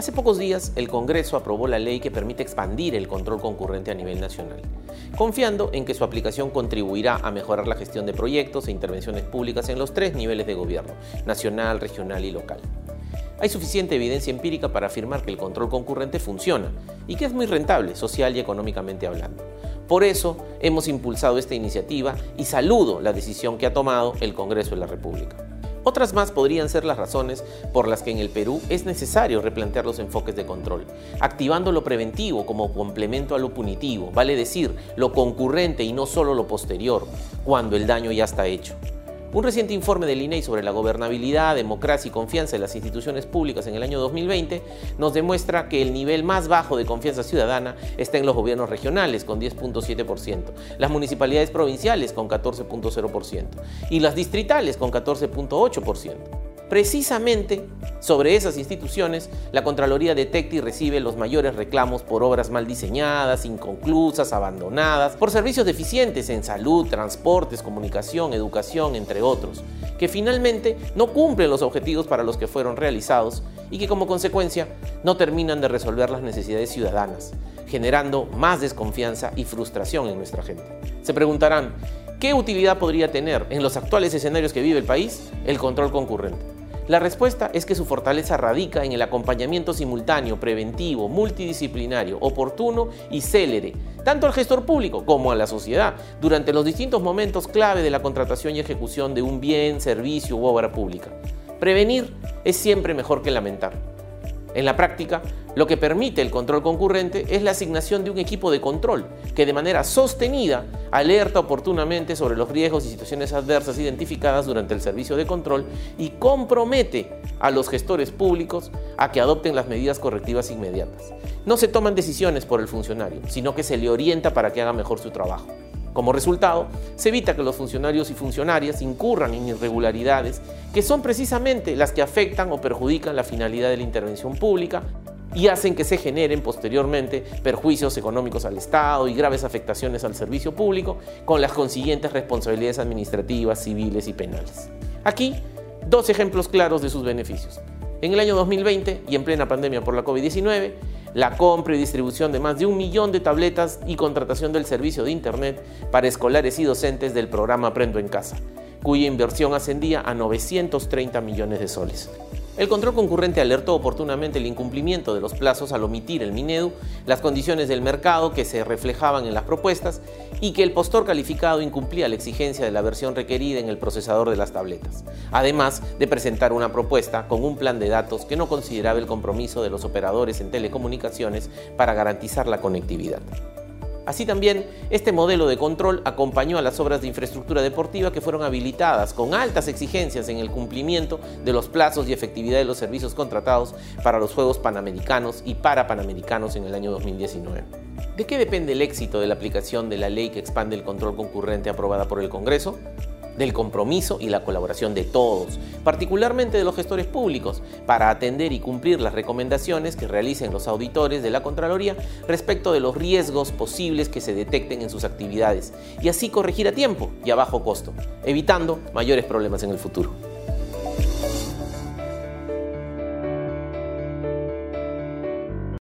Hace pocos días el Congreso aprobó la ley que permite expandir el control concurrente a nivel nacional, confiando en que su aplicación contribuirá a mejorar la gestión de proyectos e intervenciones públicas en los tres niveles de gobierno, nacional, regional y local. Hay suficiente evidencia empírica para afirmar que el control concurrente funciona y que es muy rentable social y económicamente hablando. Por eso hemos impulsado esta iniciativa y saludo la decisión que ha tomado el Congreso de la República. Otras más podrían ser las razones por las que en el Perú es necesario replantear los enfoques de control, activando lo preventivo como complemento a lo punitivo, vale decir, lo concurrente y no solo lo posterior, cuando el daño ya está hecho. Un reciente informe del INEI sobre la gobernabilidad, democracia y confianza en las instituciones públicas en el año 2020 nos demuestra que el nivel más bajo de confianza ciudadana está en los gobiernos regionales con 10.7%, las municipalidades provinciales con 14.0% y las distritales con 14.8%. Precisamente sobre esas instituciones, la Contraloría detecta y recibe los mayores reclamos por obras mal diseñadas, inconclusas, abandonadas, por servicios deficientes en salud, transportes, comunicación, educación, entre otros, que finalmente no cumplen los objetivos para los que fueron realizados y que como consecuencia no terminan de resolver las necesidades ciudadanas, generando más desconfianza y frustración en nuestra gente. Se preguntarán, ¿qué utilidad podría tener en los actuales escenarios que vive el país el control concurrente? La respuesta es que su fortaleza radica en el acompañamiento simultáneo, preventivo, multidisciplinario, oportuno y célere, tanto al gestor público como a la sociedad, durante los distintos momentos clave de la contratación y ejecución de un bien, servicio u obra pública. Prevenir es siempre mejor que lamentar. En la práctica, lo que permite el control concurrente es la asignación de un equipo de control que de manera sostenida alerta oportunamente sobre los riesgos y situaciones adversas identificadas durante el servicio de control y compromete a los gestores públicos a que adopten las medidas correctivas inmediatas. No se toman decisiones por el funcionario, sino que se le orienta para que haga mejor su trabajo. Como resultado, se evita que los funcionarios y funcionarias incurran en irregularidades que son precisamente las que afectan o perjudican la finalidad de la intervención pública y hacen que se generen posteriormente perjuicios económicos al Estado y graves afectaciones al servicio público con las consiguientes responsabilidades administrativas, civiles y penales. Aquí, dos ejemplos claros de sus beneficios. En el año 2020 y en plena pandemia por la COVID-19, la compra y distribución de más de un millón de tabletas y contratación del servicio de Internet para escolares y docentes del programa Aprendo en Casa, cuya inversión ascendía a 930 millones de soles. El control concurrente alertó oportunamente el incumplimiento de los plazos al omitir el Minedu, las condiciones del mercado que se reflejaban en las propuestas y que el postor calificado incumplía la exigencia de la versión requerida en el procesador de las tabletas, además de presentar una propuesta con un plan de datos que no consideraba el compromiso de los operadores en telecomunicaciones para garantizar la conectividad. Así también, este modelo de control acompañó a las obras de infraestructura deportiva que fueron habilitadas con altas exigencias en el cumplimiento de los plazos y efectividad de los servicios contratados para los Juegos Panamericanos y Parapanamericanos en el año 2019. ¿De qué depende el éxito de la aplicación de la ley que expande el control concurrente aprobada por el Congreso? Del compromiso y la colaboración de todos, particularmente de los gestores públicos, para atender y cumplir las recomendaciones que realicen los auditores de la Contraloría respecto de los riesgos posibles que se detecten en sus actividades y así corregir a tiempo y a bajo costo, evitando mayores problemas en el futuro.